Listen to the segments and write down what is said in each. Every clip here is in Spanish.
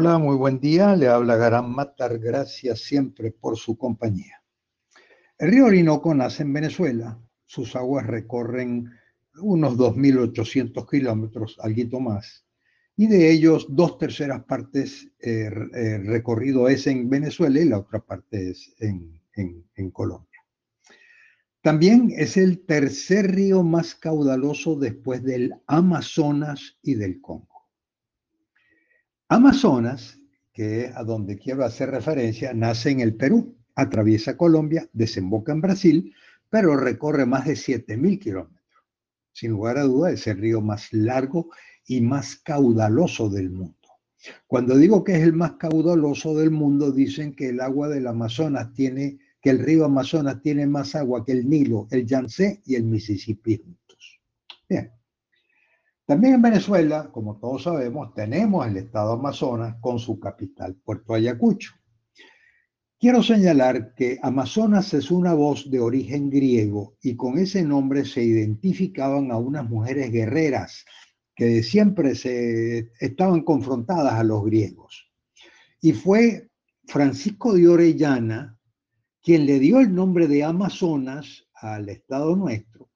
Hola, muy buen día. Le habla Garán Matar. Gracias siempre por su compañía. El río Orinoco nace en Venezuela. Sus aguas recorren unos 2.800 kilómetros, algo más. Y de ellos, dos terceras partes eh, eh, recorrido es en Venezuela y la otra parte es en, en Colombia. También es el tercer río más caudaloso después del Amazonas y del Congo. Amazonas, que es a donde quiero hacer referencia, nace en el Perú, atraviesa Colombia, desemboca en Brasil, pero recorre más de 7.000 kilómetros. Sin lugar a duda, es el río más largo y más caudaloso del mundo. Cuando digo que es el más caudaloso del mundo, dicen que el agua del Amazonas tiene, que el río Amazonas tiene más agua que el Nilo, el Yangtze y el Mississippi juntos. Bien. También en Venezuela, como todos sabemos, tenemos el estado Amazonas con su capital, Puerto Ayacucho. Quiero señalar que Amazonas es una voz de origen griego y con ese nombre se identificaban a unas mujeres guerreras que siempre se estaban confrontadas a los griegos. Y fue Francisco de Orellana quien le dio el nombre de Amazonas al estado nuestro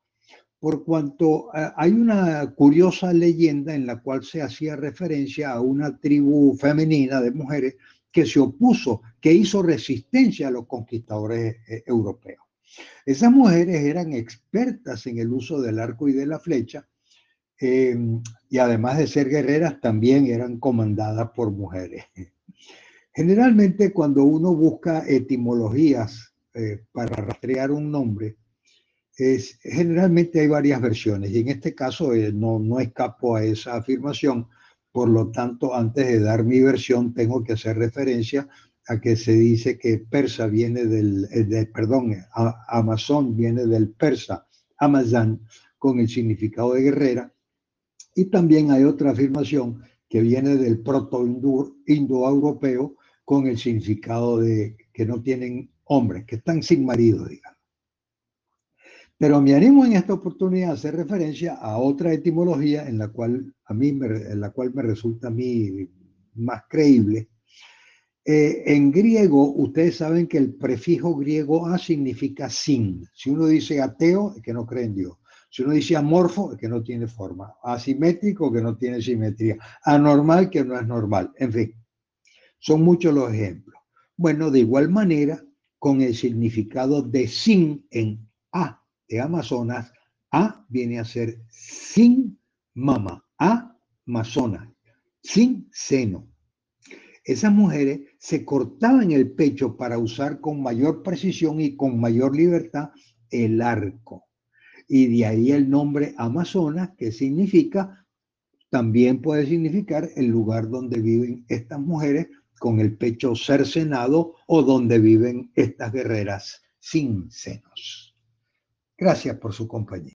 por cuanto eh, hay una curiosa leyenda en la cual se hacía referencia a una tribu femenina de mujeres que se opuso, que hizo resistencia a los conquistadores eh, europeos. Esas mujeres eran expertas en el uso del arco y de la flecha, eh, y además de ser guerreras, también eran comandadas por mujeres. Generalmente cuando uno busca etimologías para rastrear un nombre, es, generalmente hay varias versiones y en este caso eh, no, no escapo a esa afirmación. Por lo tanto, antes de dar mi versión, tengo que hacer referencia a que se dice que persa viene del, eh, perdón, Amazon viene del persa, Amazán, con el significado de guerrera. Y también hay otra afirmación que viene del proto-indoeuropeo con el significado de que no tienen hombres, que están sin marido, digamos. Pero me animo en esta oportunidad a hacer referencia a otra etimología en la cual a mí me, en la cual me resulta a mí más creíble. Eh, en griego, ustedes saben que el prefijo griego a significa sin. Si uno dice ateo, es que no cree en Dios. Si uno dice amorfo, es que no tiene forma. Asimétrico, que no tiene simetría. Anormal, que no es normal. En fin, son muchos los ejemplos. Bueno, de igual manera, con el significado de sin en a Amazonas, A viene a ser sin mama, A, Amazonas, sin seno. Esas mujeres se cortaban el pecho para usar con mayor precisión y con mayor libertad el arco. Y de ahí el nombre Amazonas, que significa, también puede significar el lugar donde viven estas mujeres con el pecho cercenado o donde viven estas guerreras sin senos. Gracias por su compañía.